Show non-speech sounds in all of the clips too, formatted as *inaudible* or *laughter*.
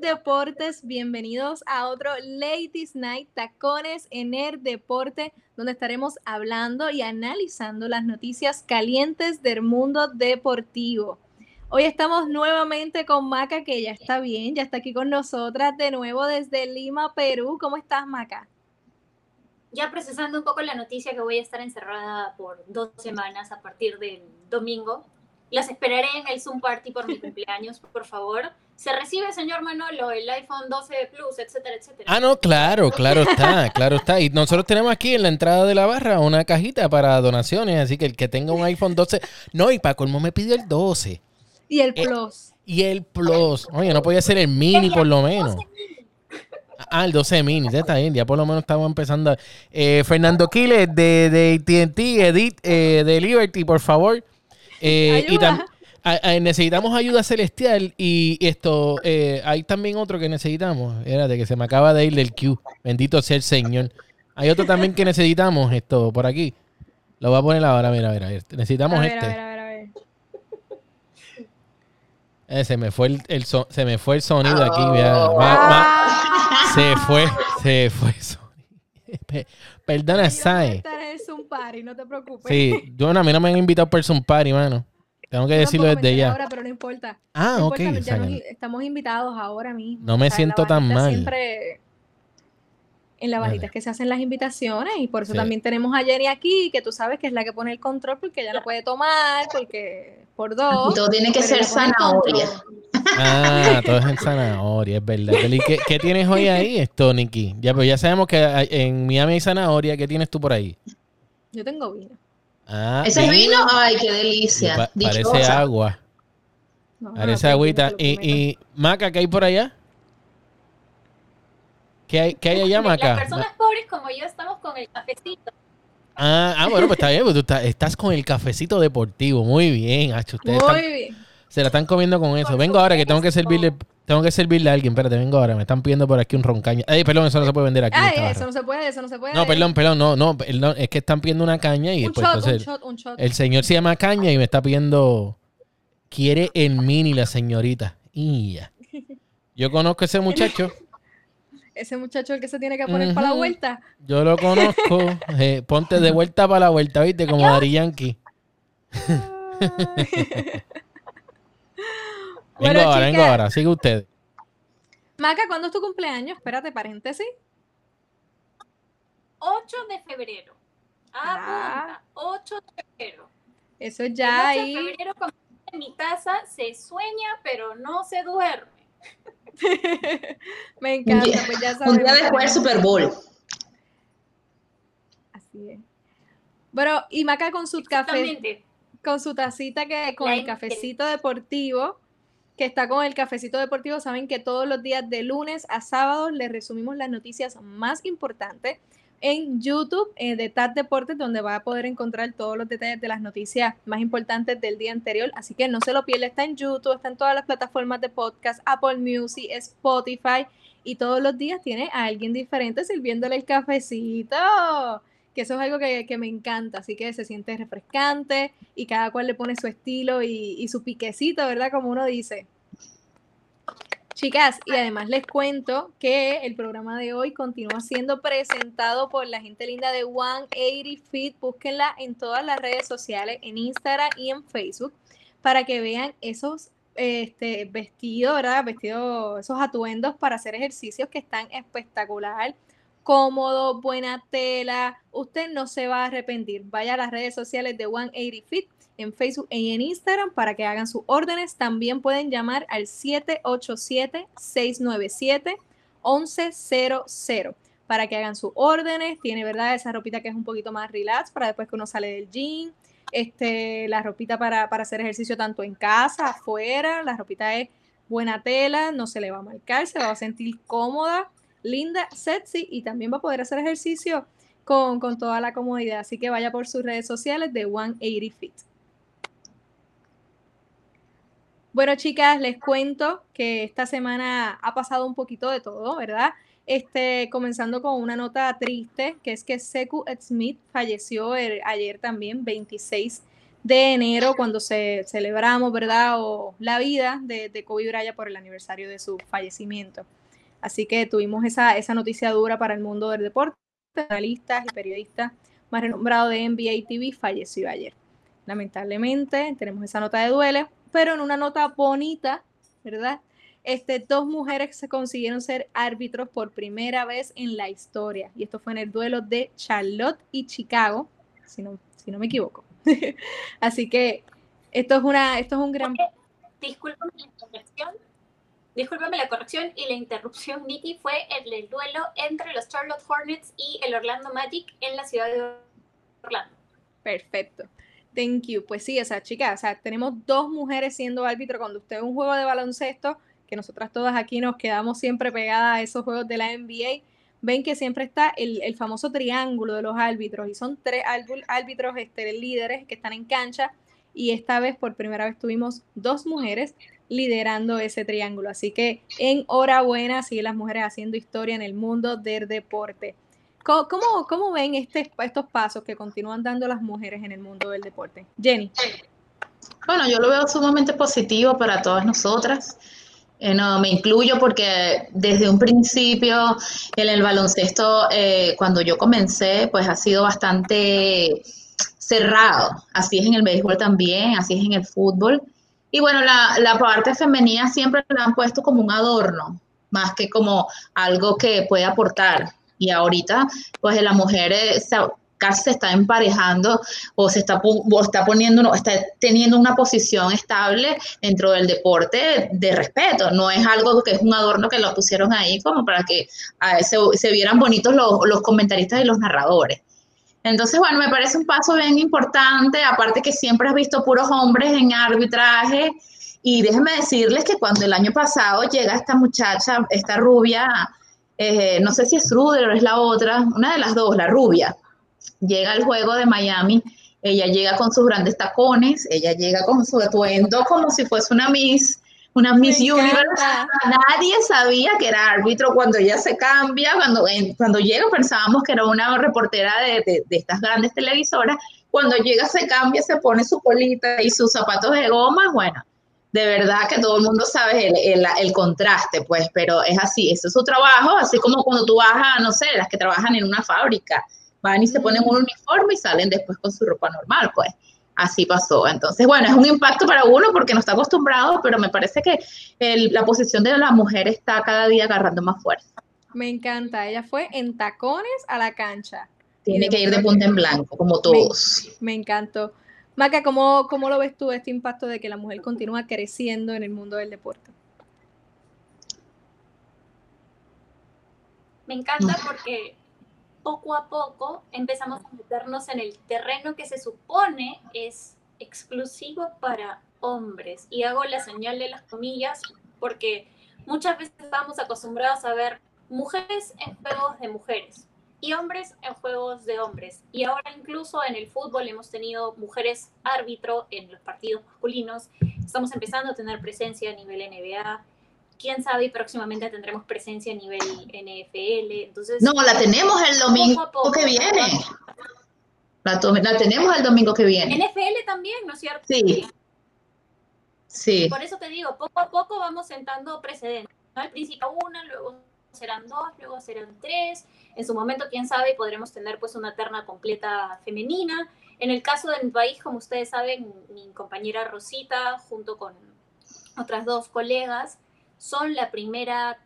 Deportes, bienvenidos a otro Ladies Night Tacones en el Deporte, donde estaremos hablando y analizando las noticias calientes del mundo deportivo. Hoy estamos nuevamente con Maca, que ya está bien, ya está aquí con nosotras de nuevo desde Lima, Perú. ¿Cómo estás, Maca? Ya procesando un poco la noticia que voy a estar encerrada por dos semanas a partir del domingo las esperaré en el Zoom Party por mi cumpleaños, por favor. Se recibe, señor Manolo, el iPhone 12 Plus, etcétera, etcétera. Ah, no, claro, claro está, claro está. Y nosotros tenemos aquí en la entrada de la barra una cajita para donaciones, así que el que tenga un iPhone 12, no, y para colmo me pidió el 12. Y el eh, Plus. y el Plus. Oye, no podía ser el mini por lo menos. Ah, el 12 mini, está bien, ya por lo menos estamos empezando. Eh, Fernando Quiles de, de TNT, Edith eh, de Liberty, por favor. Eh, y necesitamos ayuda celestial y esto, eh, hay también otro que necesitamos, era de que se me acaba de ir del Q, bendito sea el Señor. Hay otro también que necesitamos esto por aquí. Lo voy a poner ahora, mira, mira, necesitamos este. A ver, a ver, a ver. Eh, se me fue el, se me fue el sonido aquí. Oh. se fue, se fue el sonido. *laughs* Perdona, Sai no te preocupes. Sí, yo, a mí no me han invitado por un party, mano. Tengo que decirlo desde ya. Ahora, pero no importa. Ah, ok. estamos invitados ahora mismo. No me siento tan mal. Siempre en la bajita es que se hacen las invitaciones y por eso también tenemos a Jenny aquí, que tú sabes que es la que pone el control porque ella no puede tomar, porque por dos. todo tiene que ser zanahoria. Ah, todo es en zanahoria, es verdad. ¿Y qué, tienes hoy ahí, esto, Nikki? Ya, pues ya sabemos que en Miami hay zanahoria. ¿Qué tienes tú por ahí? Yo tengo vino. Ah, ¿Ese vino? vino? Ay, qué delicia. parece agua. parece agüita. ¿Y, y Maca, qué hay por allá? ¿Qué hay, qué hay allá, Maca? Las personas pobres como yo estamos con el cafecito. Ah, ah bueno, pues está bien, pues tú estás, con el cafecito deportivo. Muy bien, Hacho. Muy bien. Se la están comiendo con eso. Vengo ahora que tengo que servirle tengo que servirle a alguien. Espérate, vengo ahora. Me están pidiendo por aquí un roncaña. Ay, perdón, eso no se puede vender aquí. Ay, eso no se puede, eso no se puede. No, perdón, perdón, no, no. Es que están pidiendo una caña y un después. Shot, un shot, un shot. El señor se llama Caña y me está pidiendo. Quiere el mini la señorita. Y ya. Yo conozco a ese muchacho. *laughs* ese muchacho el que se tiene que poner para la vuelta. Yo lo conozco. Eh, ponte de vuelta para la vuelta, ¿viste? Como Dari Yankee. *laughs* vengo ahora, vengo ahora. Sigue usted. Maca, ¿cuándo es tu cumpleaños? Espérate, paréntesis. 8 de febrero. Ah, 8 de febrero. Eso ya el 8 de febrero, como en mi casa, se sueña, pero no se duerme. *laughs* Me encanta, un día, pues ya Un día después del Super Bowl. Así es. Bueno, y Maca con su café, con su tacita que, con el cafecito deportivo, que está con el cafecito deportivo, saben que todos los días de lunes a sábado les resumimos las noticias más importantes en YouTube eh, de TAT Deportes, donde va a poder encontrar todos los detalles de las noticias más importantes del día anterior. Así que no se lo pierda, está en YouTube, está en todas las plataformas de podcast, Apple Music, Spotify, y todos los días tiene a alguien diferente sirviéndole el cafecito que eso es algo que, me encanta, así que se siente refrescante y cada cual le pone su estilo y, su piquecito, ¿verdad? Como uno dice. Chicas, y además les cuento que el programa de hoy continúa siendo presentado por la gente linda de 180 Fit. Búsquenla en todas las redes sociales, en Instagram y en Facebook, para que vean esos este, vestidos, ¿verdad? Vestidos, esos atuendos para hacer ejercicios que están espectacular cómodo, buena tela. Usted no se va a arrepentir. Vaya a las redes sociales de 180 Fit en Facebook y en Instagram para que hagan sus órdenes. También pueden llamar al 787-697-1100 para que hagan sus órdenes. Tiene, ¿verdad? Esa ropita que es un poquito más relax para después que uno sale del gym. Este, la ropita para, para hacer ejercicio tanto en casa, afuera. La ropita es buena tela, no se le va a marcar, se va a sentir cómoda linda, sexy y también va a poder hacer ejercicio con, toda la comodidad. Así que vaya por sus redes sociales de 180 Fit. Bueno, chicas, les cuento que esta semana ha pasado un poquito de todo, ¿verdad? Este, comenzando con una nota triste, que es que Seku Smith falleció ayer también, 26 de enero cuando se celebramos, ¿verdad? O la vida de, de Kobe Bryant por el aniversario de su fallecimiento. Así que tuvimos esa, esa noticia dura para el mundo del deporte. Analistas y periodistas más renombrado de NBA TV falleció ayer. Lamentablemente tenemos esa nota de duelo, pero en una nota bonita, ¿verdad? Este, dos mujeres se consiguieron ser árbitros por primera vez en la historia. Y esto fue en el duelo de Charlotte y Chicago, si no, si no me equivoco. *laughs* Así que esto es una, esto es un gran. Discúlpame la corrección. Discúlpame la corrección y la interrupción, Nikki. Fue el, el duelo entre los Charlotte Hornets y el Orlando Magic en la ciudad de Orlando. Perfecto. Thank you. Pues sí, o sea, chicas, o sea, tenemos dos mujeres siendo árbitro cuando usted es un juego de baloncesto, que nosotras todas aquí nos quedamos siempre pegadas a esos juegos de la NBA, ven que siempre está el, famoso triángulo de los árbitros y son tres árbitros este, líderes que están en cancha y esta vez por primera vez tuvimos dos mujeres liderando ese triángulo. Así que enhorabuena, sigue las mujeres haciendo historia en el mundo del deporte. ¿Cómo, cómo, ven este, estos pasos que continúan dando las mujeres en el mundo del deporte? Jenny. Bueno, yo lo veo sumamente positivo para todas nosotras. Eh, no, me incluyo porque desde un principio en el baloncesto, eh, cuando yo comencé, pues ha sido bastante cerrado. Así es en el béisbol también, así es en el fútbol. Y bueno, la, la parte femenina siempre la han puesto como un adorno, más que como algo que puede aportar y ahorita pues la mujer casi se está emparejando o se está, está poniendo, está teniendo una posición estable dentro del deporte de respeto. No es algo que es un adorno que lo pusieron ahí como para que se, se, vieran bonitos los, los comentaristas y los narradores. Entonces, bueno, me parece un paso bien importante, aparte que siempre has visto puros hombres en arbitraje. Y déjenme decirles que cuando el año pasado llega esta muchacha, esta rubia, eh, no sé si es Ruder o es la otra, una de las dos, la rubia, llega al juego de Miami, ella llega con sus grandes tacones, ella llega con su atuendo como si fuese una Miss, una Miss Universe. Nadie sabía que era árbitro cuando ella se cambia, cuando, cuando llega pensábamos que era una reportera de, de estas grandes televisoras, cuando llega se cambia, se pone su colita y sus zapatos de goma, bueno, de verdad que todo el mundo sabe el, el, contraste, pues, pero es así, ese es su trabajo, así como cuando tú vas a, no sé, las que trabajan en una fábrica, van y se ponen un uniforme y salen después con su ropa normal, pues. Así pasó. Entonces, bueno, es un impacto para uno porque no está acostumbrado, pero me parece que la posición de la mujer está cada día agarrando más fuerza. Me encanta. Ella fue en tacones a la cancha. Tiene que ir de punta en blanco, como todos. me encantó. Maca, ¿cómo, ¿cómo lo ves tú este impacto de que la mujer continúa creciendo en el mundo del deporte? Me encanta porque poco a poco empezamos a meternos en el terreno que se supone es exclusivo para hombres. Y hago la señal de las comillas porque muchas veces estamos acostumbrados a ver mujeres en juegos de mujeres, y hombres en juegos de hombres. Y ahora incluso en el fútbol hemos tenido mujeres árbitro en los partidos masculinos. Estamos empezando a tener presencia a nivel NBA. Quién sabe, próximamente tendremos presencia a nivel NFL. Entonces, no, la tenemos el domingo que viene. La, tenemos el domingo que viene. NFL también, ¿no es cierto? Sí. Sí. Por eso te digo, poco a poco vamos sentando precedentes. Al principio una, luego serán dos, luego serán tres. En su momento, quién sabe, podremos tener pues una terna completa femenina. En el caso de mi país, como ustedes saben, mi compañera Rosita, junto con otras dos colegas, son la primera,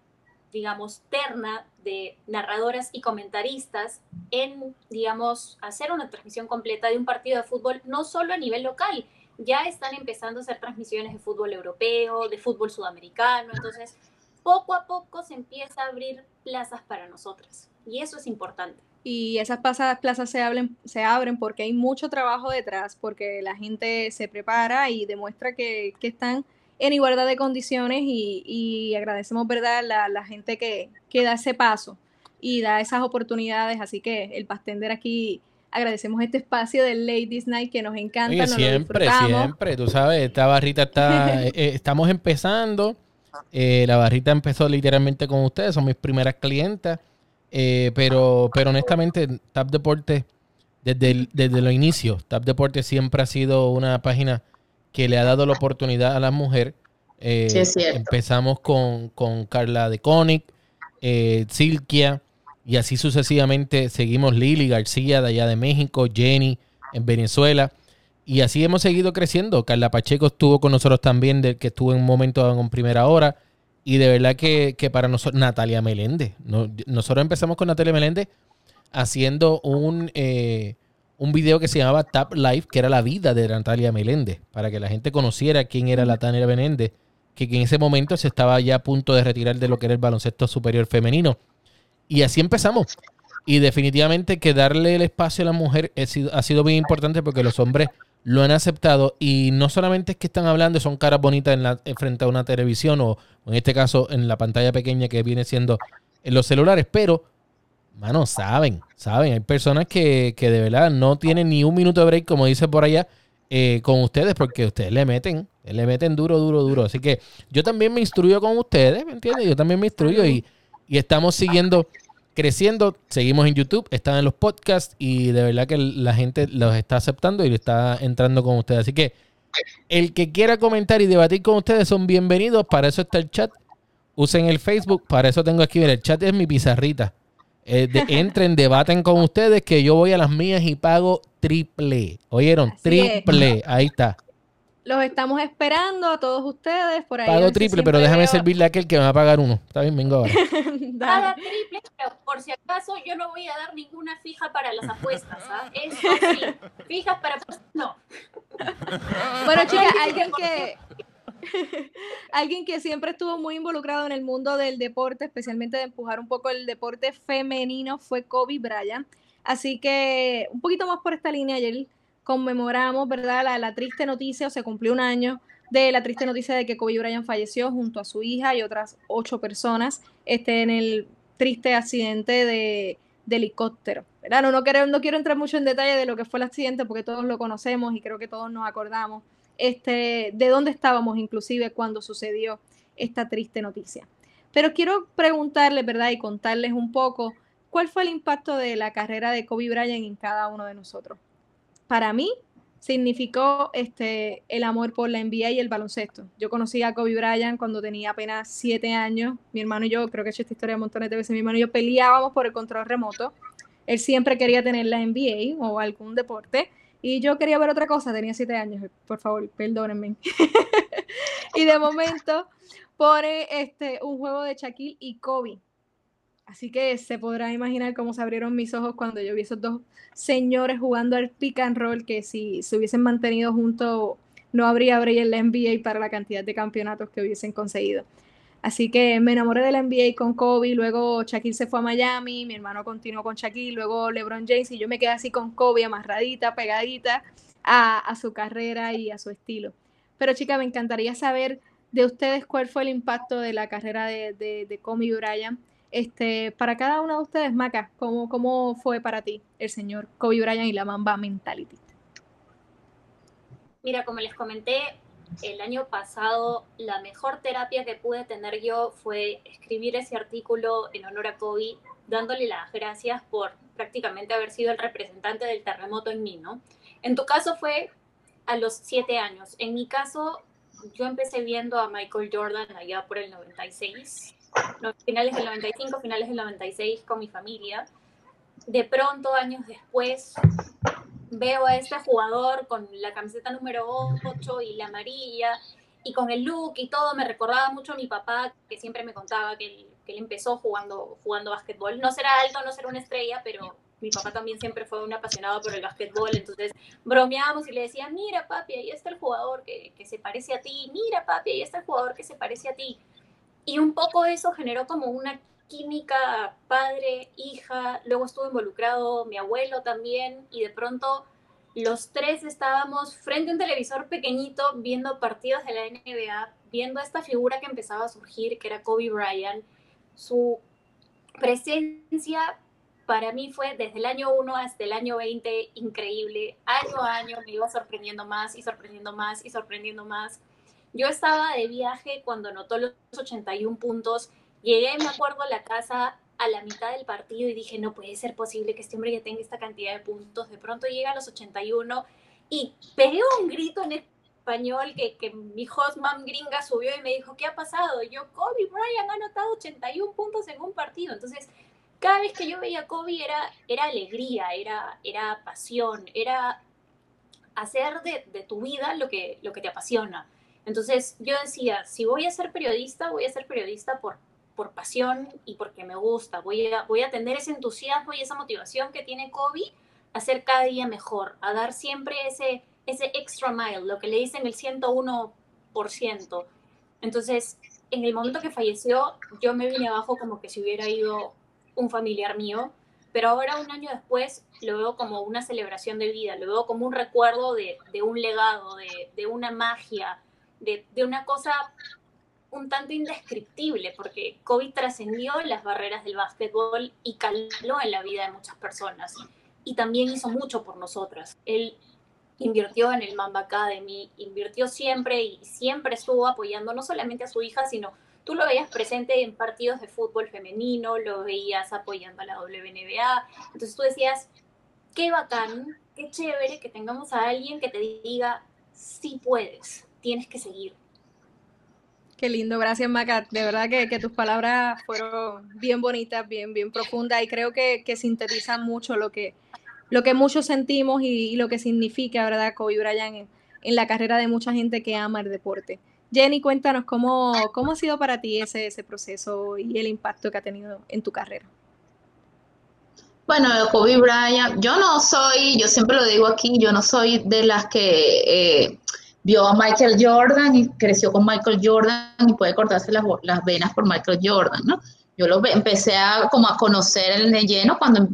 digamos, terna de narradoras y comentaristas en, digamos, hacer una transmisión completa de un partido de fútbol, no solo a nivel local, ya están empezando a hacer transmisiones de fútbol europeo, de fútbol sudamericano, entonces poco a poco se empieza a abrir plazas para nosotras y eso es importante. Y esas plazas se abren, se abren porque hay mucho trabajo detrás, porque la gente se prepara y demuestra que, están en igualdad de condiciones y, agradecemos, ¿verdad?, la, la gente que, que, da ese paso y da esas oportunidades. Así que el Pastender aquí agradecemos este espacio del Ladies Night que nos encanta. siempre, siempre, tú sabes, esta barrita está, *laughs* eh, eh, estamos empezando eh, la barrita empezó literalmente con ustedes, son mis primeras clientas. Eh, pero, pero honestamente, Tap Deporte desde, desde los inicios, Tap Deporte siempre ha sido una página que le ha dado la oportunidad a la mujer. Eh, empezamos con, Carla de Conic, eh, Silkia, y así sucesivamente seguimos Lili García de allá de México, Jenny en Venezuela. Y así hemos seguido creciendo. Carla Pacheco estuvo con nosotros también, del que estuvo en un momento en primera hora. Y de verdad que, para nosotros, Natalia Meléndez. nosotros empezamos con Natalia Meléndez haciendo un, eh, un video que se llamaba Tap Life, que era la vida de Natalia Meléndez, para que la gente conociera quién era la Tania Meléndez, que en ese momento se estaba ya a punto de retirar de lo que era el baloncesto superior femenino. Y así empezamos. Y definitivamente que darle el espacio a la mujer ha sido, ha sido bien importante porque los hombres lo han aceptado y no solamente es que están hablando, son caras bonitas en la, frente a una televisión o, en este caso en la pantalla pequeña que viene siendo en los celulares, pero, mano, saben, saben, hay personas que, que de verdad no tienen ni un minuto de break, como dice por allá, eh, con ustedes, porque ustedes le meten, le meten duro, duro, duro. Así que yo también me instruyo con ustedes, ¿me entiendes? Yo también me instruyo y, y estamos siguiendo creciendo. Seguimos en YouTube, están en los podcasts y de verdad que la gente los está aceptando y está entrando con ustedes. Así que el que quiera comentar y debatir con ustedes son bienvenidos. Para eso está el chat. Usen el Facebook. Para eso tengo aquí, el chat es mi pizarrita. Eh, entren, debaten con ustedes que yo voy a las mías y pago triple. ¿Oyeron? triple. Ahí está. Los estamos esperando a todos ustedes por ahí. Pago triple, pero déjame servirle a aquel que me va a pagar uno. Está bien, vengo ahora. *laughs* Paga triple, pero por si acaso yo no voy a dar ninguna fija para las apuestas. ¿ah? Eso sí, fijas para... No. Bueno, chicas, alguien que... *laughs* alguien que siempre estuvo muy involucrado en el mundo del deporte, especialmente de empujar un poco el deporte femenino, fue Kobe Bryant. Así que un poquito más por esta línea, ayer conmemoramos, ¿verdad? La, triste noticia, o se cumplió un año de la triste noticia de que Kobe Bryant falleció junto a su hija y otras ocho personas este, en el triste accidente de, helicóptero. ¿verdad? No, no, quiero, no quiero entrar mucho en detalle de lo que fue el accidente porque todos lo conocemos y creo que todos nos acordamos este, de dónde estábamos inclusive cuando sucedió esta triste noticia. Pero quiero preguntarles, ¿verdad? Y contarles un poco cuál fue el impacto de la carrera de Kobe Bryant en cada uno de nosotros para mí significó este, el amor por la NBA y el baloncesto. Yo conocí a Kobe Bryant cuando tenía apenas siete años. Mi hermano y yo, creo que he hecho esta historia montones de veces, mi hermano y yo peleábamos por el control remoto. Él siempre quería tener la NBA o algún deporte. Y yo quería ver otra cosa, tenía siete años, por favor, perdónenme. *laughs* y de momento pone este, un juego de Shaquille y Kobe. Así que se podrá imaginar cómo se abrieron mis ojos cuando yo vi esos dos señores jugando al pick and roll, que si se hubiesen mantenido juntos no habría break en la NBA para la cantidad de campeonatos que hubiesen conseguido. Así que me enamoré de la NBA con Kobe, luego Shaquille se fue a Miami, mi hermano continuó con Shaquille, luego LeBron James y yo me quedé así con Kobe amarradita, pegadita a, su carrera y a su estilo. Pero chica, me encantaría saber de ustedes cuál fue el impacto de la carrera de, de, de Kobe Bryant este, para cada uno de ustedes, Maca, ¿cómo, ¿cómo fue para ti el señor Kobe Bryant y la Mamba Mentality? Mira, como les comenté, el año pasado la mejor terapia que pude tener yo fue escribir ese artículo en honor a Kobe, dándole las gracias por prácticamente haber sido el representante del terremoto en mí, ¿no? En tu caso fue a los siete años. En mi caso, yo empecé viendo a Michael Jordan allá por el 96 finales del 95, finales del 96 con mi familia. De pronto, años después, veo a este jugador con la camiseta número 8 y la amarilla y con el look y todo, me recordaba mucho a mi papá que siempre me contaba que él, empezó jugando, jugando básquetbol. No será alto, no será una estrella, pero mi papá también siempre fue un apasionado por el básquetbol, entonces bromeábamos y le decía, mira papi, ahí está el jugador que, que se parece a ti, mira papi, ahí está el jugador que se parece a ti. Y un poco eso generó como una química padre, hija, luego estuvo involucrado mi abuelo también y de pronto los tres estábamos frente a un televisor pequeñito viendo partidos de la NBA, viendo esta figura que empezaba a surgir, que era Kobe Bryant. Su presencia para mí fue desde el año 1 hasta el año 20 increíble. Año a año me iba sorprendiendo más y sorprendiendo más y sorprendiendo más. Yo estaba de viaje cuando anotó los 81 puntos. Llegué, me acuerdo, a la casa a la mitad del partido y dije, no puede ser posible que este hombre ya tenga esta cantidad de puntos. De pronto llega a los 81 y pegué un grito en español que, que mi host mom gringa subió y me dijo, ¿qué ha pasado? yo, Kobe Bryant ha anotado 81 puntos en un partido. Entonces, cada vez que yo veía a Kobe era, era alegría, era, era pasión, era hacer de, de, tu vida lo que, lo que te apasiona. Entonces yo decía, si voy a ser periodista, voy a ser periodista por, por pasión y porque me gusta. Voy a, voy a tener ese entusiasmo y esa motivación que tiene Kobe a ser cada día mejor, a dar siempre ese, ese extra mile, lo que le dicen el 101%. Entonces, en el momento que falleció, yo me vine abajo como que si hubiera ido un familiar mío, pero ahora un año después lo veo como una celebración de vida, lo veo como un recuerdo de, de un legado, de, de una magia, de, de, una cosa un tanto indescriptible, porque COVID trascendió las barreras del básquetbol y caló en la vida de muchas personas. Y también hizo mucho por nosotras. Él invirtió en el Mamba Academy, invirtió siempre y siempre estuvo apoyando no solamente a su hija, sino tú lo veías presente en partidos de fútbol femenino, lo veías apoyando a la WNBA. Entonces tú decías, qué bacán, qué chévere que tengamos a alguien que te diga, sí puedes, tienes que seguir. Qué lindo, gracias Maca. De verdad que, tus palabras fueron bien bonitas, bien, bien profundas y creo que, sintetizan mucho lo que, lo que muchos sentimos y, lo que significa, ¿verdad? Kobe Bryant en, en, la carrera de mucha gente que ama el deporte. Jenny, cuéntanos cómo, cómo ha sido para ti ese, ese proceso y el impacto que ha tenido en tu carrera. Bueno, Kobe Bryant, yo no soy, yo siempre lo digo aquí, yo no soy de las que eh, vio a Michael Jordan y creció con Michael Jordan y puede cortarse las, venas por Michael Jordan, ¿no? Yo lo empecé a, como a conocer el de lleno cuando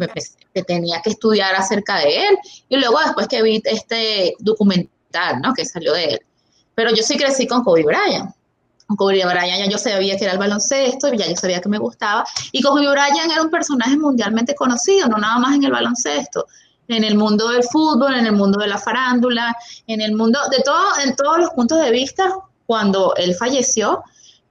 tenía que estudiar acerca de él y luego después que vi este documental, ¿no? Que salió de él. Pero yo sí crecí con Kobe Bryant. Con Kobe Bryant ya yo sabía que era el baloncesto, ya yo sabía que me gustaba. Y Kobe Bryant era un personaje mundialmente conocido, no nada más en el baloncesto, en el mundo del fútbol, en el mundo de la farándula, en el mundo de todo, en todos los puntos de vista. Cuando él falleció,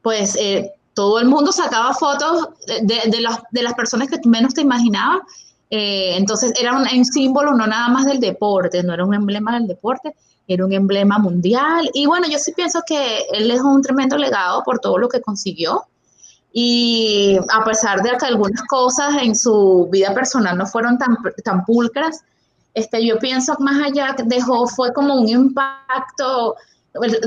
pues eh, todo el mundo sacaba fotos de, de, los, de, las personas que menos te imaginabas. Eh, entonces era un, un símbolo no nada más del deporte, no era un emblema del deporte, era un emblema mundial. Y bueno, yo sí pienso que él dejó un tremendo legado por todo lo que consiguió. Y a pesar de que algunas cosas en su vida personal no fueron tan, tan pulcras, este, yo pienso más allá dejó fue como un impacto,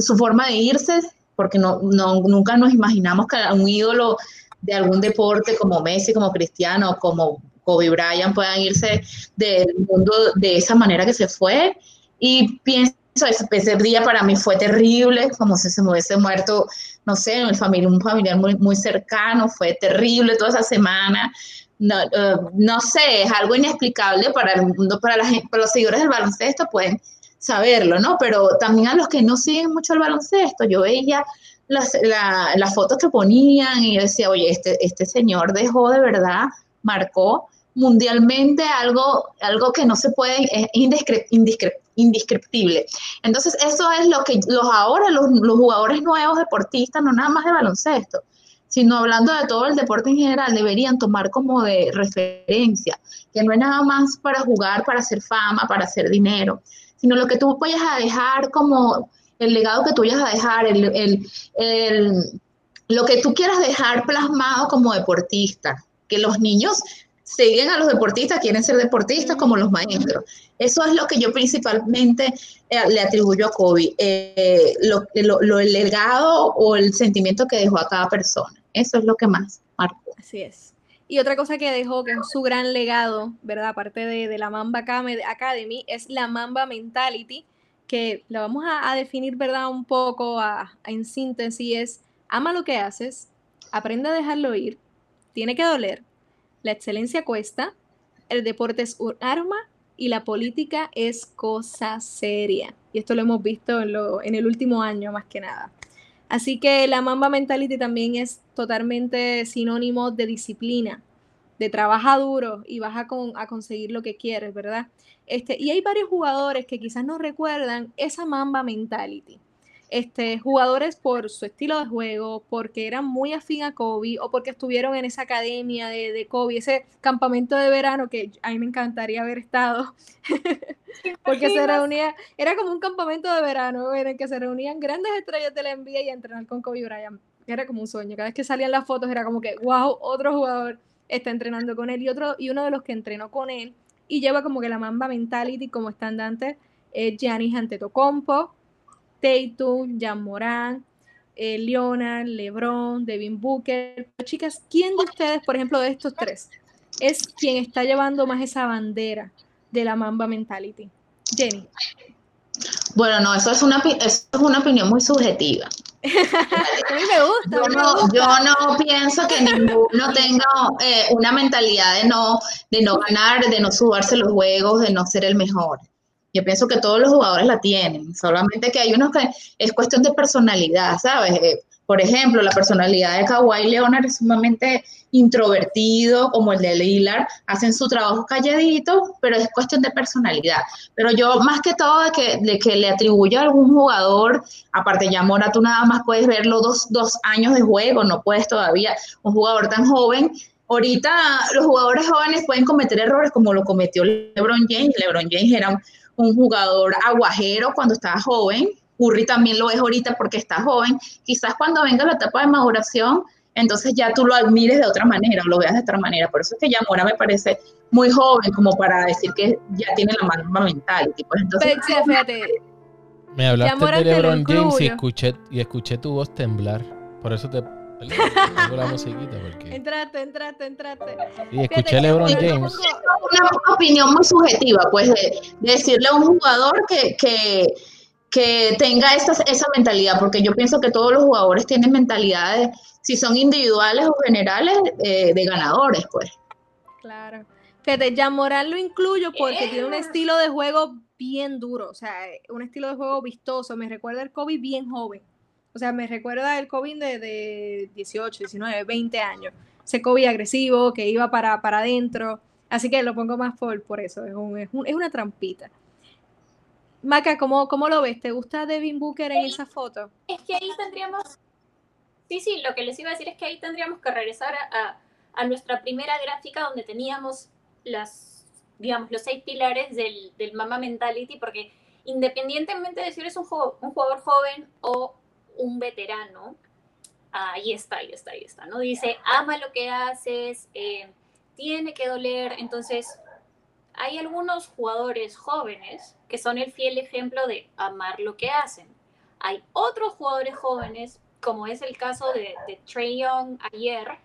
su forma de irse, porque no, no, nunca nos imaginamos que un ídolo de algún deporte como Messi, como Cristiano, como Kobe Bryant puedan irse del mundo de esa manera que se fue. Y pienso ese, día para mí fue terrible, como si se me hubiese muerto, no sé, un familiar, un familiar muy, muy cercano, fue terrible toda esa semana. No, eh, no sé, es algo inexplicable para el mundo, para, la para los seguidores del baloncesto pueden saberlo, ¿no? Pero también a los que no siguen mucho el baloncesto, yo veía las, las fotos que ponían y yo decía, oye, este, este señor dejó de verdad, marcó mundialmente algo, algo que no se puede, es indescriptible. Entonces, eso es lo que los ahora, los, jugadores nuevos deportistas, no nada más de baloncesto, sino hablando de todo el deporte en general, deberían tomar como de referencia, que no es nada más para jugar, para hacer fama, para hacer dinero, sino lo que tú vayas a dejar como el legado que tú vayas a dejar, el, el, el, lo que tú quieras dejar plasmado como deportista, que los niños siguen a los deportistas, quieren ser deportistas como los maestros. Eso es lo que yo principalmente eh, le atribuyo a Kobe, eh, lo, el legado o el sentimiento que dejó a cada persona. Eso es lo que más marcó. Así es. Y otra cosa que dejó, que es su gran legado, ¿verdad? Aparte de, de la Mamba Academy, es la Mamba Mentality, que la vamos a, a definir, ¿verdad? Un poco a, en síntesis, es ama lo que haces, aprende a dejarlo ir, tiene que doler, la excelencia cuesta, el deporte es un arma y la política es cosa seria. Y esto lo hemos visto en, el último año más que nada. Así que la Mamba Mentality también es totalmente sinónimo de disciplina, de trabaja duro y vas a conseguir lo que quieres, ¿verdad? Este, y hay varios jugadores que quizás no recuerdan esa Mamba Mentality. Este, jugadores por su estilo de juego, porque eran muy afín a Kobe o porque estuvieron en esa academia de, de Kobe, ese campamento de verano que a mí me encantaría haber estado, *laughs* porque se reunía, era como un campamento de verano en el que se reunían grandes estrellas de la NBA y a entrenar con Kobe Bryant. Era como un sueño, cada vez que salían las fotos era como que, wow, otro jugador está entrenando con él y otro y uno de los que entrenó con él y lleva como que la Mamba Mentality como estandante es Giannis Antetokounmpo, Tatum, Jan Moran, eh, Leonard, LeBron, Devin Booker. Chicas, ¿quién de ustedes, por ejemplo, de estos tres, es quien está llevando más esa bandera de la Mamba Mentality? Jenny. Bueno, no, eso es una, es una opinión muy subjetiva. *laughs* a mí me gusta. Yo no, pienso que ninguno tenga eh, una mentalidad de no, de no ganar, de no subarse los juegos, de no ser el mejor. Yo pienso que todos los jugadores la tienen, solamente que hay unos que es cuestión de personalidad, ¿sabes? Eh, por ejemplo, la personalidad de Kawhi Leonard es sumamente introvertido, como el de Lillard, hacen su trabajo calladito, pero es cuestión de personalidad. Pero yo, más que todo, de que, de que le atribuyo a algún jugador, aparte ya Mora, tú nada más puedes verlo dos, dos años de juego, no puedes todavía, un jugador tan joven, ahorita los jugadores jóvenes pueden cometer errores como lo cometió LeBron James. LeBron James era un, un jugador aguajero cuando estaba joven. Curry también lo es ahorita porque está joven. Quizás cuando venga la etapa de maduración, entonces ya tú lo admires de otra manera o lo veas de otra manera. Por eso es que Yamora me parece muy joven como para decir que ya tiene la misma mental. Pues entonces, Me hablaste de LeBron James y escuché, y escuché tu voz temblar. Por eso te la musiquita porque... Entrate, entrate, entrate. Y escuché a LeBron James. Una opinión muy subjetiva, pues, de, decirle a un jugador que, que, tenga esa, esa mentalidad, porque yo pienso que todos los jugadores tienen mentalidades, si son individuales o generales, eh, de ganadores, pues. Claro. Fíjate, ya Moral lo incluyo porque tiene un estilo de juego bien duro, o sea, un estilo de juego vistoso. Me recuerda el Kobe bien joven. O sea, me recuerda el COVID de, de 18, 19, 20 años. Ese COVID agresivo que iba para, para adentro. Así que lo pongo más por, por eso. Es, un, es, es, una trampita. Maca, ¿cómo, ¿cómo, lo ves? ¿Te gusta Devin Booker en esa foto? Es que ahí tendríamos. Sí, sí, lo que les iba a decir es que ahí tendríamos que regresar a, a nuestra primera gráfica donde teníamos las, digamos, los seis pilares del, del Mama Mentality, porque independientemente de si eres un, un jugador joven o un veterano, ahí está, ahí está, ahí está, ¿no? Dice, ama lo que haces, eh, tiene que doler, entonces hay algunos jugadores jóvenes que son el fiel ejemplo de amar lo que hacen. Hay otros jugadores jóvenes, como es el caso de, de Trey Young ayer,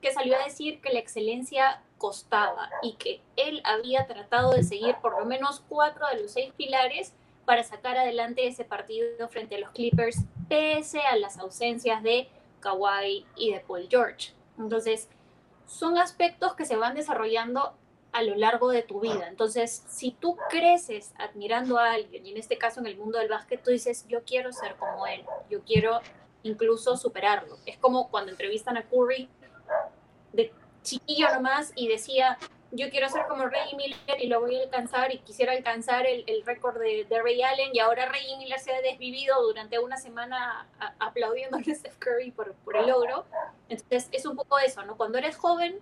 que salió a decir que la excelencia costaba y que él había tratado de seguir por lo menos cuatro de los seis pilares para sacar adelante ese partido frente a los Clippers, pese a las ausencias de Kawhi y de Paul George. Entonces, son aspectos que se van desarrollando a lo largo de tu vida. Entonces, si tú creces admirando a alguien, y en este caso en el mundo del básquet, tú dices, yo quiero ser como él, yo quiero incluso superarlo. Es como cuando entrevistan a Curry de chiquillo nomás y decía, yo quiero ser como Ray Miller y lo voy a alcanzar y quisiera alcanzar el, récord de, Ray Allen y ahora Ray Miller se ha desvivido durante una semana aplaudiendo a Steph Curry por, por, el logro. Entonces es un poco eso, ¿no? Cuando eres joven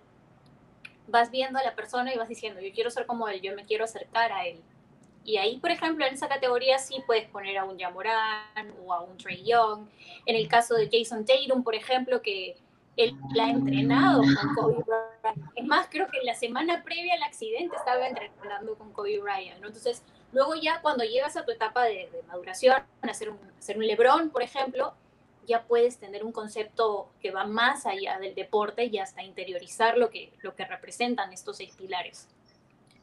vas viendo a la persona y vas diciendo, yo quiero ser como él, yo me quiero acercar a él. Y ahí, por ejemplo, en esa categoría sí puedes poner a un Jamoran o a un Trey Young. En el caso de Jason Tatum, por ejemplo, que él la ha entrenado con Kobe Bryant. Es más, creo que la semana previa al accidente estaba entrenando con Kobe Bryant. Entonces, luego ya cuando llegas a tu etapa de, maduración, hacer un, hacer un Lebron, por ejemplo, ya puedes tener un concepto que va más allá del deporte y hasta interiorizar lo que, lo que representan estos seis pilares.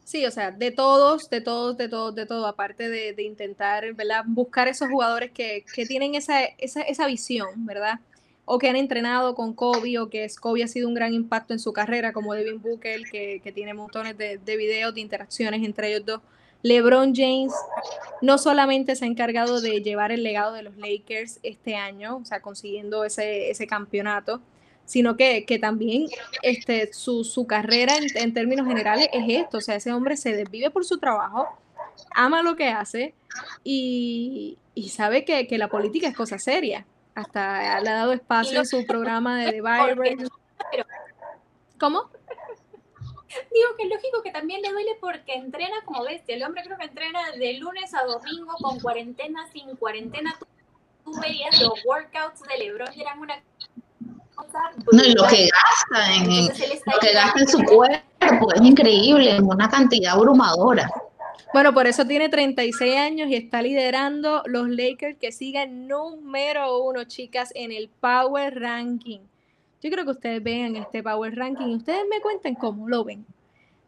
Sí, o sea, de todos, de todos, de todos, de todo, aparte de, intentar. Buscar esos jugadores que, que tienen esa, esa, esa visión, ¿verdad? O que han entrenado con Kobe o que Kobe ha sido un gran impacto en su carrera, como Devin Booker, que, que tiene montones de, de, videos, de interacciones entre ellos dos. LeBron James no solamente se ha encargado de llevar el legado de los Lakers este año, o sea, consiguiendo ese, ese campeonato, sino que, que también este, su, su carrera en, en, términos generales es esto, o sea, ese hombre se desvive por su trabajo, ama lo que hace y, y sabe que, la política es cosa seria. Hasta le ha dado espacio en su programa de *laughs* The Virus. ¿Cómo? Digo que es lógico que también le duele porque entrena como bestia. El hombre creo que entrena de lunes a domingo con cuarentena, sin cuarentena. Tú veías los workouts de LeBron y eran una cosa. No, y lo que gasta en, lo que gasta en su cuerpo es increíble, una cantidad abrumadora. Bueno, por eso tiene 36 años y está liderando los Lakers que siguen número uno, chicas, en el Power Ranking. Yo creo que ustedes vean este Power Ranking y ustedes me cuenten cómo lo ven.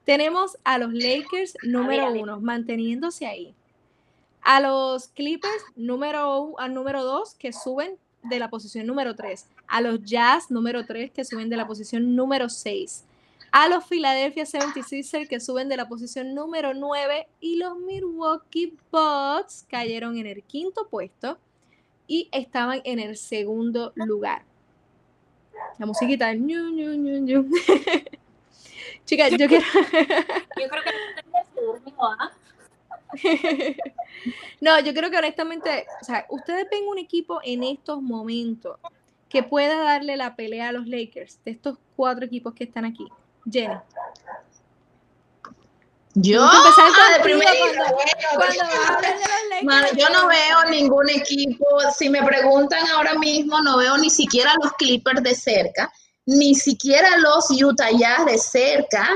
Tenemos a los Lakers número uno, manteniéndose ahí. A los Clippers número, al número dos, que suben de la posición número tres. A los Jazz número tres, que suben de la posición número seis a los Philadelphia 76ers que suben de la posición número 9 y los Milwaukee Bucks cayeron en el quinto puesto y estaban en el segundo lugar. La musiquita ñu, ñu. *laughs* Chicas, yo quiero Yo creo que ¿ah? *laughs* No, yo creo que honestamente, o sea, ustedes ven un equipo en estos momentos que pueda darle la pelea a los Lakers, de estos cuatro equipos que están aquí. Jenny. Yo, ah, de primera, yo no veo ningún equipo, si me preguntan ahora mismo, no veo ni siquiera los Clippers de cerca, ni siquiera los Utah Jazz de cerca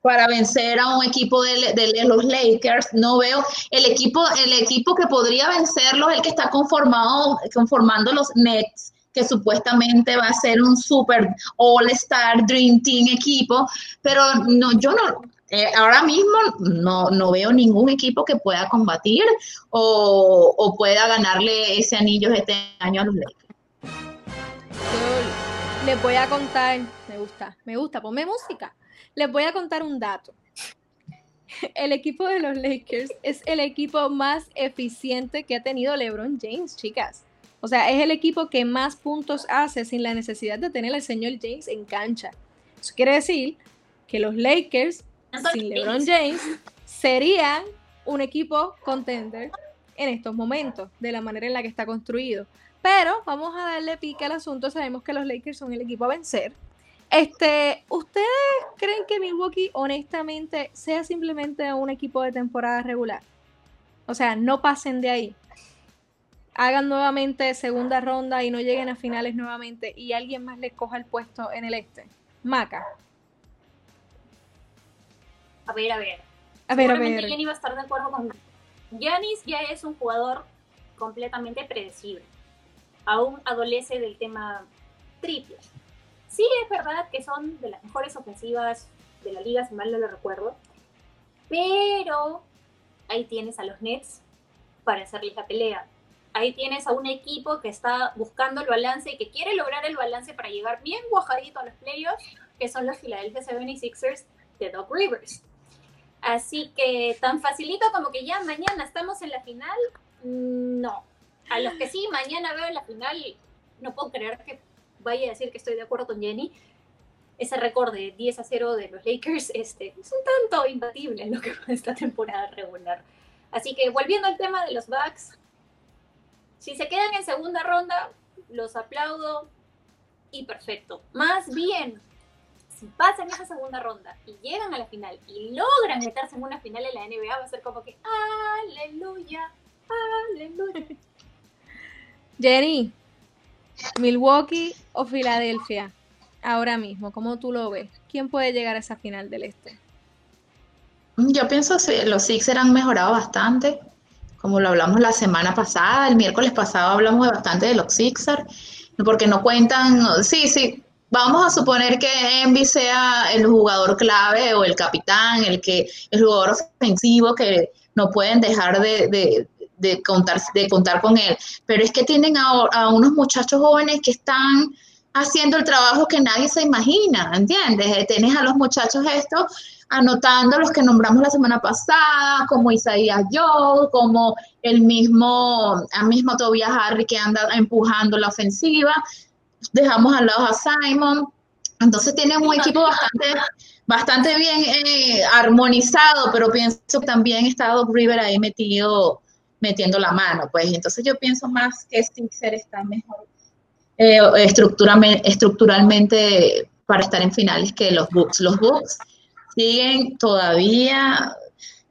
para vencer a un equipo de, de, los Lakers. No veo el equipo, el equipo que podría vencerlos, el que está conformado, conformando los Nets que supuestamente va a ser un super all-star Dream Team equipo, pero no, yo no, eh, ahora mismo no, no, veo ningún equipo que pueda combatir o, pueda ganarle ese anillo este año a los Lakers. les voy a contar, me gusta, me gusta, ponme música. Les voy a contar un dato. El equipo de los Lakers es el equipo más eficiente que ha tenido LeBron James, chicas. O sea, es el equipo que más puntos hace sin la necesidad de tener al señor James en cancha. Eso quiere decir que los Lakers, sin LeBron James, serían un equipo contender en estos momentos, de la manera en la que está construido. Pero vamos a darle pique al asunto. Sabemos que los Lakers son el equipo a vencer. Este, ¿Ustedes creen que Milwaukee honestamente sea simplemente un equipo de temporada regular? O sea, no pasen de ahí hagan nuevamente segunda ronda y no lleguen a finales nuevamente y alguien más les coja el puesto en el este. Maca. A ver, a ver. A ver, a ver. Jenny va a estar de acuerdo con. Giannis ya es un jugador completamente predecible. Aún adolece del tema triple. Sí, es verdad que son de las mejores ofensivas de la liga, si mal no lo recuerdo. Pero ahí tienes a los Nets para hacerles la pelea ahí tienes a un equipo que está buscando el balance y que quiere lograr el balance para llegar bien guajadito a los playoffs, que son los Philadelphia 76ers de Doc Rivers. Así que tan facilito como que ya mañana estamos en la final, no. A los que sí, mañana veo la final, no puedo creer que vaya a decir que estoy de acuerdo con Jenny. Ese récord de 10 a 0 de los Lakers este, es un tanto imbatible en lo que va esta temporada regular. Así que volviendo al tema de los Bucks, si se quedan en segunda ronda, los aplaudo y perfecto. Más bien, si pasan esa segunda ronda y llegan a la final y logran meterse en una final en la NBA, va a ser como que aleluya, aleluya. *laughs* Jenny, Milwaukee o Filadelfia, ahora mismo, ¿cómo tú lo ves? ¿Quién puede llegar a esa final del este? Yo pienso que los Sixers han mejorado bastante como lo hablamos la semana pasada, el miércoles pasado hablamos bastante de los Sixers, porque no cuentan, sí, sí, vamos a suponer que Envy sea el jugador clave o el capitán, el que el jugador ofensivo que no pueden dejar de, contar, de contar con él, pero es que tienen a, a unos muchachos jóvenes que están haciendo el trabajo que nadie se imagina, ¿entiendes? Tienes a los muchachos estos anotando los que nombramos la semana pasada, como Isaías Joe, como el mismo, el mismo Tobias Harry que anda empujando la ofensiva. Dejamos al lado a Simon. Entonces tienen un equipo bastante, bastante bien eh, armonizado, pero pienso que también está Doc River ahí metido metiendo la mano, pues. Entonces yo pienso más que Sixer está mejor eh, estructuralmente para estar en finales que los Bucks. Los Bucks siguen todavía,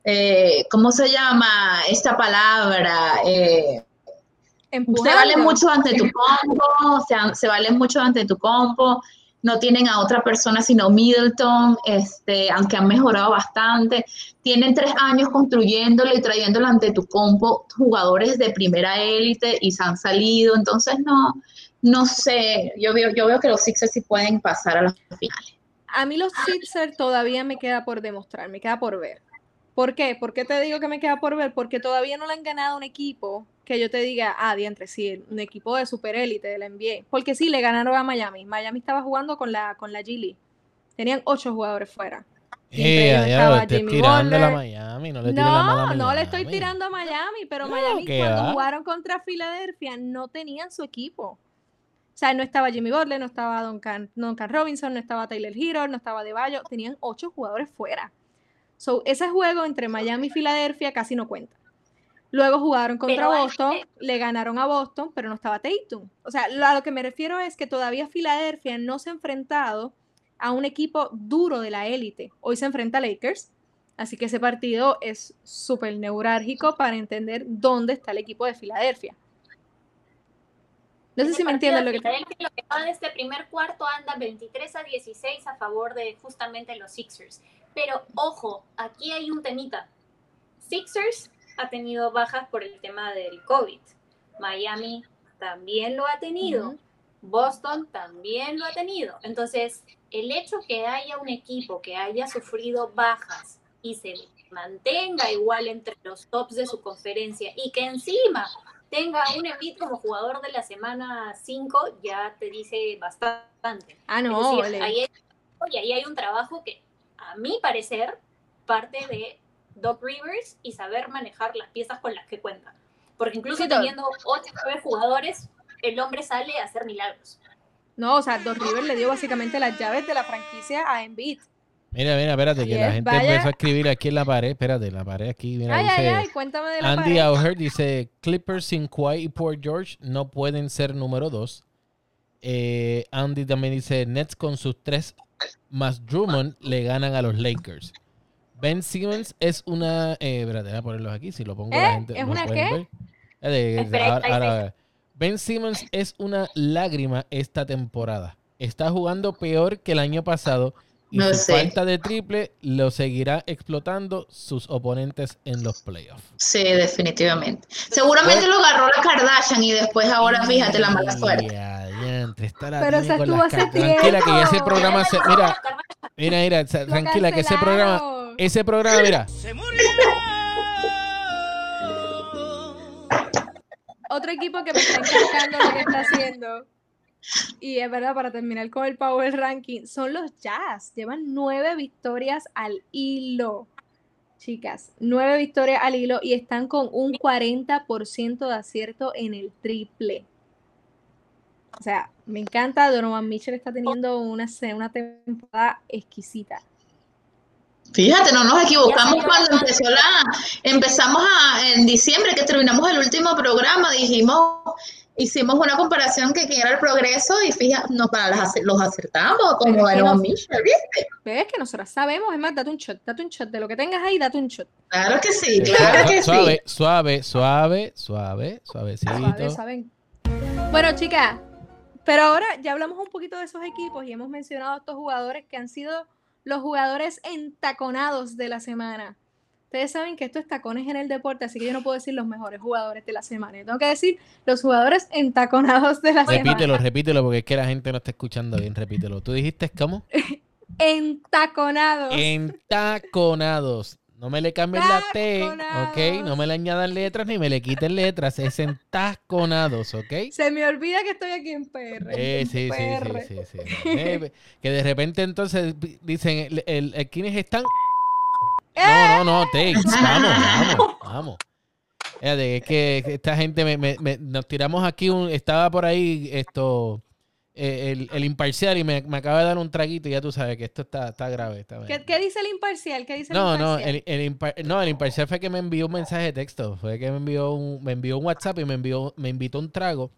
eh, ¿cómo se llama esta palabra? Eh, se valen mucho ante tu compo, se, se valen mucho ante tu compo, no tienen a otra persona sino Middleton, este, aunque han mejorado bastante. Tienen tres años construyéndolo y trayéndolo ante tu compo jugadores de primera élite y se han salido. Entonces, no, no sé, yo veo, yo veo que los Sixers sí pueden pasar a las finales. A mí los Sixers todavía me queda por demostrar, me queda por ver. ¿Por qué? ¿Por qué te digo que me queda por ver? Porque todavía no le han ganado un equipo que yo te diga, ah, diantre, sí, un equipo de super élite de la NBA. Porque sí, le ganaron a Miami. Miami estaba jugando con la, con la G Tenían ocho jugadores fuera. Eh, estaba tirando a Miami, no le No, no le estoy tirando a Miami, pero Miami cuando jugaron contra Filadelfia no tenían su equipo. O sea, no estaba Jimmy Butler, no estaba Duncan, Duncan Robinson, no estaba Tyler Hero, no estaba De Bayo, tenían ocho jugadores fuera. So, ese juego entre Miami y Filadelfia casi no cuenta. Luego jugaron contra Boston, le ganaron a Boston, pero no estaba Tatum. O sea, a lo que me refiero es que todavía Filadelfia no se ha enfrentado a un equipo duro de la élite. Hoy se enfrenta a Lakers, así que ese partido es súper neurálgico para entender dónde está el equipo de Filadelfia. No sé si me entienden lo que... Lo que va este primer cuarto anda 23 a 16 a favor de justamente los Sixers. Pero ojo, aquí hay un temita. Sixers ha tenido bajas por el tema del COVID. Miami también lo ha tenido. Boston también lo ha tenido. Entonces, el hecho que haya un equipo que haya sufrido bajas y se mantenga igual entre los tops de su conferencia y que encima tenga un Embiid como jugador de la semana 5, ya te dice bastante. Ah, no. ahí hay, y ahí hay un trabajo que, a mi parecer, parte de Doc Rivers y saber manejar las piezas con las que cuenta. Porque incluso teniendo 8 o 9 jugadores, el hombre sale a hacer milagros. No, o sea, Doc Rivers le dio básicamente las llaves de la franquicia a Embiid. Mira, mira, espérate, que la gente empezó a escribir aquí en la pared. Espérate, la pared aquí. Mira, ay, ay, ay, cuéntame de la Andy Auher dice: Clippers sin Kawhi y Port George no pueden ser número dos. Eh, Andy también dice: Nets con sus tres más Drummond le ganan a los Lakers. Ben Simmons es una. Eh, espérate, voy a ponerlos aquí. Si lo pongo la ¿Eh? gente. ¿Es una qué? ben Simmons es una lágrima esta temporada. Está jugando peor que el año pasado y su falta de triple lo seguirá explotando sus oponentes en los playoffs. Sí, definitivamente. Seguramente lo agarró la Kardashian y después ahora fíjate la mala suerte. Pero se estuvo hace Tranquila que ese programa se, mira, mira, mira, tranquila que ese programa ese programa, mira. Otro equipo que me está encantando lo que está haciendo. Y es verdad, para terminar con el Power Ranking, son los Jazz. Llevan nueve victorias al hilo. Chicas, nueve victorias al hilo y están con un 40% de acierto en el triple. O sea, me encanta. Donovan Mitchell está teniendo una, una temporada exquisita. Fíjate, no nos equivocamos cuando empezó la, empezamos en diciembre que terminamos el último programa, dijimos, hicimos una comparación que quién era el progreso y fíjate, no, para las, los acertamos, como ganó Michelle, ¿viste? Ves que nosotros sabemos, es más, date un shot, date un shot, de lo que tengas ahí, date un shot. Claro que sí, claro que suave, sí. Suave, suave, suave, suavecito. Suave, saben. Bueno, chicas, pero ahora ya hablamos un poquito de esos equipos y hemos mencionado a estos jugadores que han sido los jugadores entaconados de la semana. Ustedes saben que esto es tacones en el deporte, así que yo no puedo decir los mejores jugadores de la semana. tengo que decir los jugadores entaconados de la semana. Repítelo, repítelo, porque es que la gente no está escuchando bien. Repítelo. ¿Tú dijiste cómo? *laughs* entaconados. Entaconados. No me le cambien la T, ¿ok? No me le añadan letras ni me le quiten letras. Es entasconados, ¿ok? Se me olvida que estoy aquí en PR. Eh, sí, sí, sí, sí, eh, que de repente entonces dicen, el, el, ¿quiénes están? No, no, no, takes. Vamos, vamos, *laughs* vamos. Es que esta gente me, me, nos tiramos aquí un, estaba por ahí esto eh, el, imparcial y me, acaba de dar un traguito y ya tú sabes que esto está, está grave. ¿Qué, dice el imparcial? ¿Qué dice el no, imparcial? no, el, no, el imparcial fue que me envió un mensaje de texto. Fue que me envió un, me envió un WhatsApp y me envió, me invitó un trago.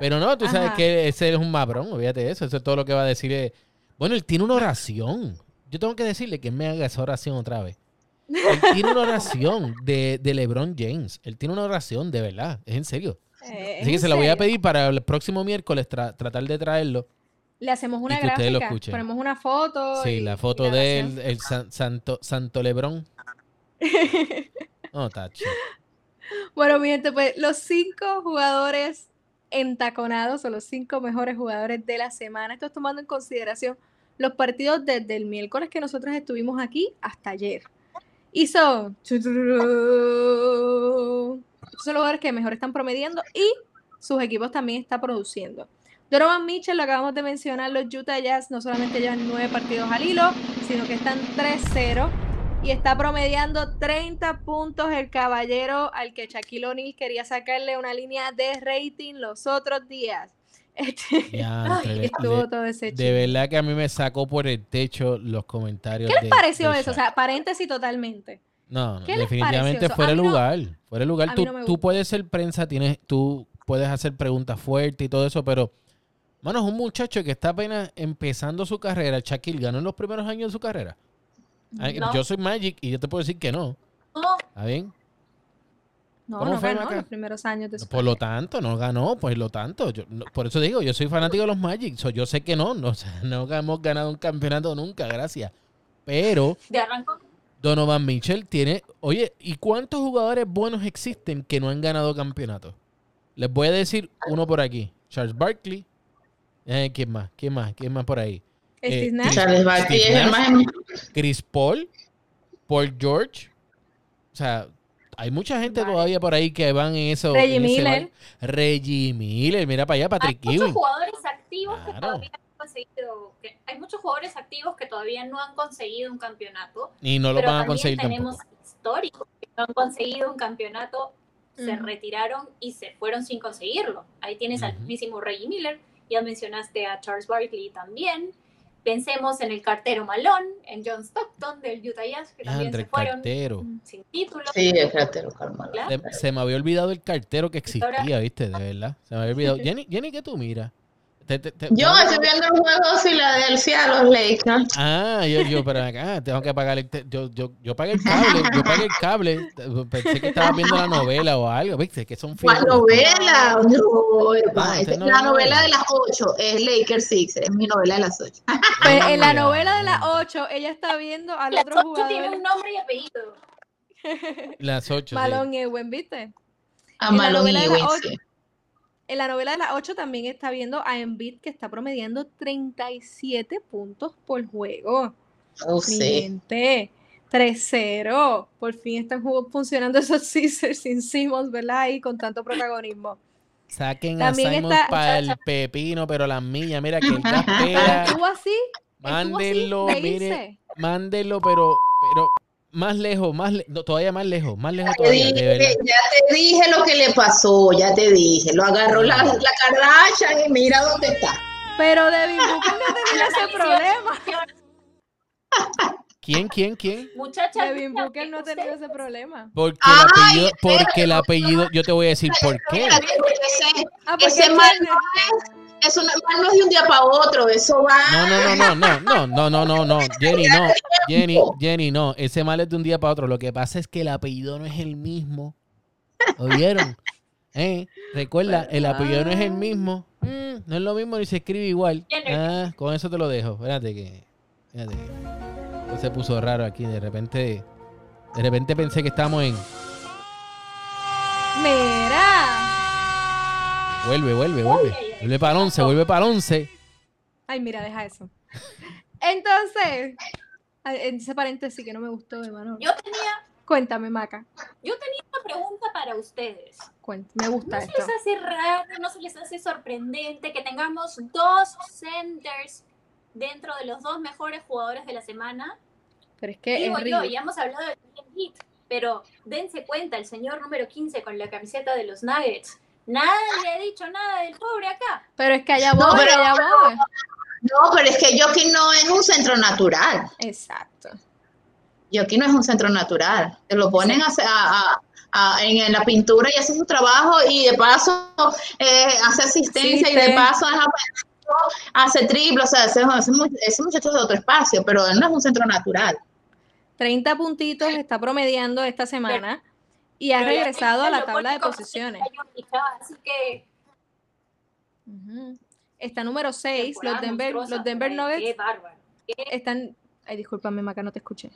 Pero no, tú sabes que ese es un mabrón, olvídate de eso. Eso es todo lo que va a decir. Bueno, él tiene una oración. Yo tengo que decirle que me haga esa oración otra vez. Él tiene una oración de, de LeBron James. Él tiene una oración, de verdad. Es en serio. Eh, Así que se la voy a pedir para el próximo miércoles tratar de traerlo. Le hacemos una gráfica, ponemos una foto. Sí, la foto del el santo, santo Lebrón. oh, tacho. *laughs* Bueno, mi gente, pues los cinco jugadores entaconados o los cinco mejores jugadores de la semana. Esto es tomando en consideración los partidos desde el miércoles que nosotros estuvimos aquí hasta ayer. Y son son los jugadores que mejor están promediando y sus equipos también están produciendo. Donovan Mitchell, lo acabamos de mencionar, los Utah Jazz no solamente llevan nueve partidos al hilo, sino que están 3-0 y está promediando 30 puntos el caballero al que Shaquille O'Neal quería sacarle una línea de rating los otros días. *laughs* Este, estuvo todo ese De verdad que a mí me sacó por el techo los comentarios. ¿Qué les pareció eso? O sea, paréntesis totalmente. No, definitivamente fuera el lugar. fuera el lugar. Tú, puedes ser prensa, tienes, tú puedes hacer preguntas fuertes y todo eso, pero, mano, es un muchacho que está apenas empezando su carrera. Shaquille ganó en los primeros años de su carrera. Yo soy Magic y yo te puedo decir que no. ¿Está bien? No, no ganó los primeros años de su Por lo tanto, no ganó, por lo tanto. Yo, por eso digo, yo soy fanático de los Magic. yo sé que no, no, *laughs* no hemos ganado un campeonato nunca, gracias. Pero... *laughs* De arranco Donovan Mitchell tiene. Oye, ¿y cuántos jugadores buenos existen que no han ganado campeonato? Les voy a decir uno por aquí: Charles Barkley. Eh, ¿Quién más? ¿Quién más? ¿Quién más por ahí? Eh, Charles Barkley es el más. Chris Paul, Paul George. O sea, hay mucha gente todavía por ahí que van en eso. Reggie Miller. Reggie Miller, mira para allá, Patrick Hay muchos jugadores activos que todavía conseguido, que hay muchos jugadores activos que todavía no han conseguido un campeonato. Y no lo van a conseguir tenemos históricos que no han conseguido un campeonato, se retiraron y se fueron sin conseguirlo. Ahí tienes al mismísimo Reggie Miller, ya mencionaste a Charles Barkley también. Pensemos en el cartero Malone, en John Stockton del Utah Jazz, que también se fueron sin título. Sí, el cartero Se, me había olvidado el cartero que existía, ¿viste? De verdad. Se me había olvidado. Jenny, Jenny ¿qué tú miras? Yo estoy viendo el juego Filadelfia los Lakers. Ah, yo, yo, pero acá *laughs* tengo que pagar el, yo, yo, yo pagué el cable, yo pagué el cable. Pensé que estaba viendo la novela o algo, viste, que son ¿La novela? No, la novela de las 8 es Lakers Six, es mi novela de las 8. *laughs* Pues en la novela de las 8 ella está viendo al otro jugador. tiene un nombre y apellido. Las 8. Malón y buen ¿viste? A Malón y Ewen, sí. En la novela de las 8 también está viendo a Embiid que está promediando 37 puntos por juego. Oh, sí. 3-0. Por fin están funcionando *laughs* esos Caesars sin Simmons, ¿verdad? Y con tanto protagonismo. Saquen a Simons para el pepino, pero las millas, mira que espera. ¿Estuvo así? Mándenlo, mire, mándenlo, pero, pero más lejos, más todavía más lejos, más lejos todavía. ya te dije lo que le pasó, ya te dije. Lo agarró la, la y mira dónde está. Pero Devin Booker no *laughs* tenía ese problema. ¿Quién, quién, quién? Muchacha. Devin Booker no tenía ese problema. Porque el apellido, porque el apellido, yo te voy a decir por qué. Ah, ese mal eso no, es de un día para otro, eso va. No, no, no, no, no, no, no, no, no, Jenny, no, Jenny, Jenny, no, ese mal es de un día para otro. Lo que pasa es que el apellido no es el mismo. ¿Oyeron? *laughs* ¿Eh? Recuerda, el apellido no es el mismo. Mm, no es lo mismo ni se escribe igual. Ah, con eso te lo dejo. Espérate que. Espérate que. Se puso raro aquí. De repente. De repente pensé que estábamos en. Mira. Vuelve, vuelve, vuelve. Vuelve para el 11, vuelve para el 11. Ay, mira, deja eso. Entonces, en ese paréntesis que no me gustó, hermano. Yo tenía. Cuéntame, Maca. Yo tenía una pregunta para ustedes. Cuéntame, me gusta ¿No se les hace raro, no se les hace sorprendente que tengamos dos centers dentro de los dos mejores jugadores de la semana? Pero es que. Digo yo, ya hemos hablado de Hit, pero dense cuenta, el señor número 15 con la camiseta de los Nuggets Nadie ha dicho nada del pobre acá. Pero es que allá voy, no, pero, allá voy. No, pero es que Jockey no es un centro natural. Exacto. Jockey no es un centro natural. Te lo ponen a, en, la pintura y hace su trabajo y de paso eh, hace asistencia y de paso hace triple, o sea, ese, ese, muchacho es de otro espacio, pero él no es un centro natural. 30 puntitos está promediando esta semana y ha regresado a la tabla de posiciones. Así que... Está número 6, los Denver, los Denver Nuggets están... Ay, discúlpame, Maca, no te escuché.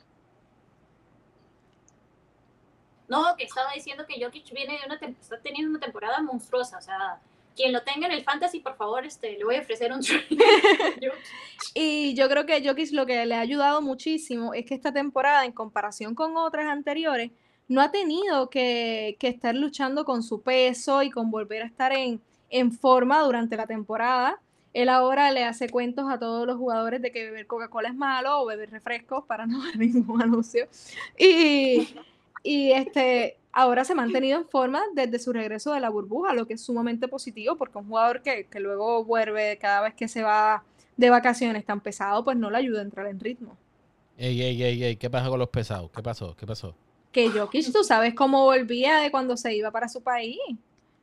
No, que estaba diciendo que Jokic viene de una está teniendo una temporada monstruosa, o sea, quien lo tenga en el fantasy, por favor, este, le voy a ofrecer un *laughs* Y yo creo que Jokic lo que le ha ayudado muchísimo es que esta temporada, en comparación con otras anteriores, no ha tenido que, estar luchando con su peso y con volver a estar en, en forma durante la temporada. Él ahora le hace cuentos a todos los jugadores de que beber Coca-Cola es malo o beber refrescos para *laughs* no ver ningún anuncio. Y, y este, ahora se ha mantenido en forma desde su regreso de la burbuja, lo que es sumamente positivo porque un jugador que, luego vuelve cada vez que se va de vacaciones tan pesado, pues no le ayuda a entrar en ritmo. Ey, ey, ey, ey, ¿qué pasa con los pesados? ¿Qué pasó? ¿Qué pasó? Que Jokic, tú sabes cómo volvía de cuando se iba para su país.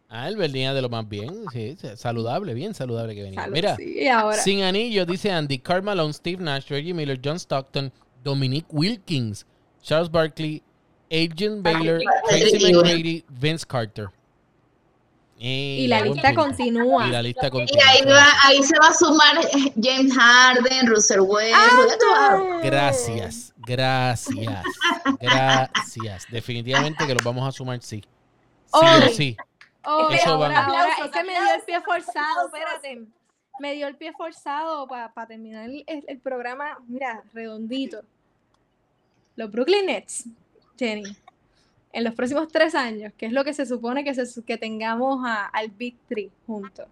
Ah, él venía de lo más bien, sí, saludable, bien saludable que venía. Mira, ahora. sin anillo, dice Andy, Carl Malone, Steve Nash, Reggie Miller, John Stockton, Dominique Wilkins, Charles Barkley, Agent Baylor, Tracy McGrady, Vince Carter. Y la lista continúa. Y la lista continúa. Y ahí, va, ahí se va a sumar James Harden, Russell Westbrook. Ah, gracias, gracias, *laughs* gracias. Definitivamente que los vamos a sumar, sí. Sí o sí. Oh, Eso ahora, ahora es que me dio el pie forzado, espérate. Me dio el pie forzado para terminar el, el programa, mira, redondito. Los Brooklyn Nets Jenny, en los próximos tres años, que es lo que se supone que, se, que tengamos al Big Three juntos,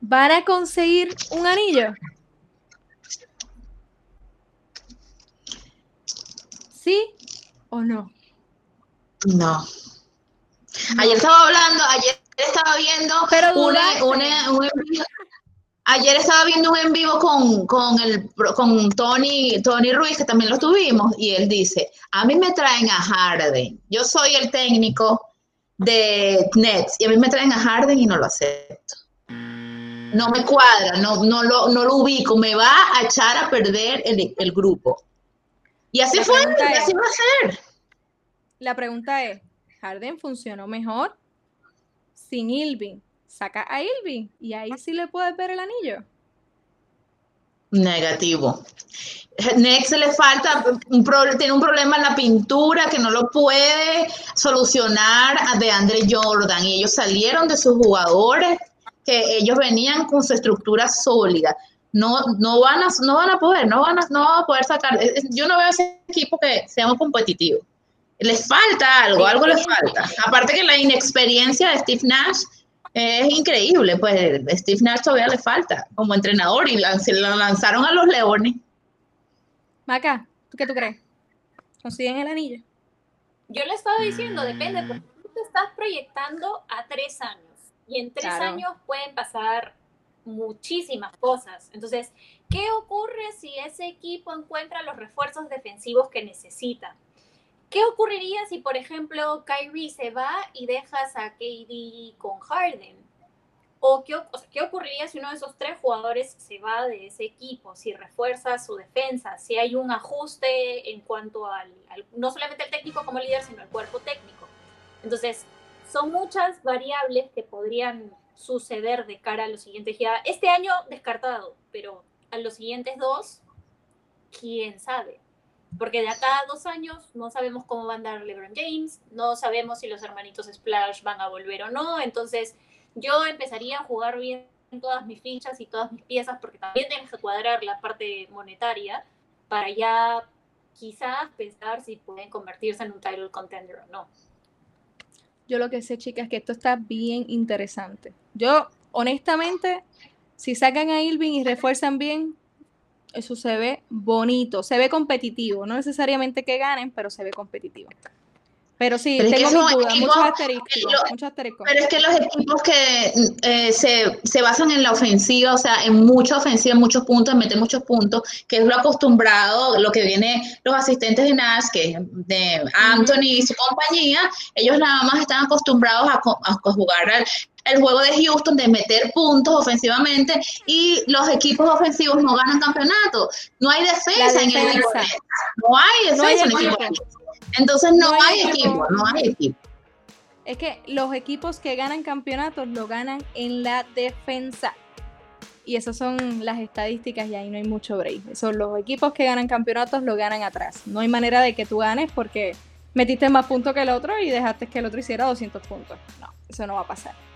¿van a conseguir un anillo? ¿Sí o no? No. Ayer estaba hablando, ayer estaba viendo Pero una, una, un Ayer estaba viendo un en vivo con, con, el, con Tony, Tony Ruiz, que también lo tuvimos, y él dice, a mí me traen a Harden, yo soy el técnico de Nets, y a mí me traen a Harden y no lo acepto. No me cuadra, no, no, lo, no lo ubico, me va a echar a perder el, el grupo. Y así fue, y así va a ser. La pregunta es, ¿Harden funcionó mejor sin Ilving? Saca a Ilving y ahí sí le puedes ver el anillo. Negativo. Next le falta, un tiene un problema en la pintura que no lo puede solucionar de Andre Jordan y ellos salieron de sus jugadores que ellos venían con su estructura sólida. No, no van a, no van a poder, no van a, no van a poder sacar. Yo no veo ese equipo que sea muy competitivo. Les falta algo, algo les falta. Aparte que la inexperiencia de Steve Nash es increíble, pues Steve Nash todavía le falta como entrenador y se lo lanzaron a los Leones. Maca, ¿tú qué tú crees? ¿Consiguen el anillo? Yo le estaba diciendo, depende, porque tú te estás proyectando a tres años y en tres años pueden pasar muchísimas cosas. Entonces, ¿qué ocurre si ese equipo encuentra los refuerzos defensivos que necesita? ¿Qué ocurriría si, por ejemplo, Kyrie se va y dejas a KD con Harden? ¿O qué, qué, ocurriría si uno de esos tres jugadores se va de ese equipo? Si refuerza su defensa, si hay un ajuste en cuanto al, no solamente el técnico como líder, sino el cuerpo técnico. Entonces, son muchas variables que podrían suceder de cara a los siguientes. Ya este año descartado, pero a los siguientes dos, quién sabe porque de acá a dos años no sabemos cómo va a andar LeBron James, no sabemos si los hermanitos Splash van a volver o no, entonces yo empezaría a jugar bien todas mis fichas y todas mis piezas, porque también tienes que cuadrar la parte monetaria para ya quizás pensar si pueden convertirse en un title contender o no. Yo lo que sé, chicas, que esto está bien interesante. Yo, honestamente, si sacan a Irving y refuerzan bien, eso se ve bonito, se ve competitivo, no necesariamente que ganen, pero se ve competitivo. Pero sí, tengo mis dudas, muchos asteriscos, Pero es que los equipos que eh, se, se, basan en la ofensiva, o sea, en mucha ofensiva, en muchos puntos, en meter muchos puntos, que es lo acostumbrado, lo que viene los asistentes de Nash, que de Anthony y su compañía, ellos nada más están acostumbrados a, a jugar el juego de Houston de meter puntos ofensivamente y los equipos ofensivos no ganan campeonato. No hay defensa, en el equipo. No hay defensa en el equipo. Entonces no, hay, equipo, no hay equipo. Es que los equipos que ganan campeonatos lo ganan en la defensa. Y esas son las estadísticas y ahí no hay mucho break. Son los equipos que ganan campeonatos lo ganan atrás. No hay manera de que tú ganes porque metiste más puntos que el otro y dejaste que el otro hiciera 200 puntos. No, eso no va a pasar.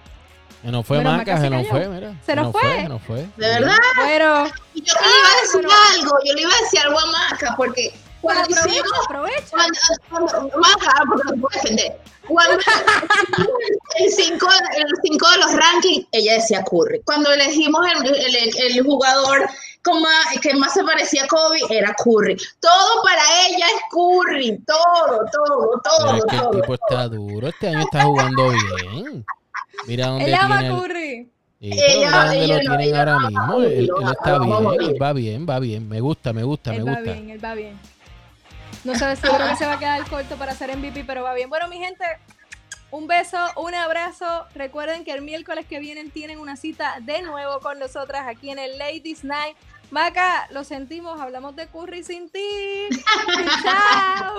Se nos fue Maca, se, nos fue, mira. Se nos fue. Se nos fue. ¿De verdad? Pero... Yo le iba a decir algo, yo le iba a decir algo a Maca porque cuando aprovecha, aprovecha. Cuando, cuando, Maca, porque no puedo defender. Cuando *laughs* el 5 el cinco de los rankings, ella decía Curry. Cuando elegimos el, el, el jugador con más, que más se parecía a Kobe era Curry. Todo para ella es Curry. Todo, todo, todo. Pero todo, el tipo está duro. Este año está jugando bien. Mira dónde Ella tiene va Curry. ella, dónde lo tienen ahora mismo. Él, está bien, él va bien, va bien. Me gusta, me gusta, me gusta. Él va bien, él va bien. No sé, seguro que se va a quedar corto para hacer MVP, pero va bien. Bueno, mi gente, un beso, un abrazo. Recuerden que el miércoles que vienen tienen una cita de nuevo con nosotras aquí en el Ladies Night. Maca, lo sentimos, hablamos de Curry sin ti. *laughs* Chao.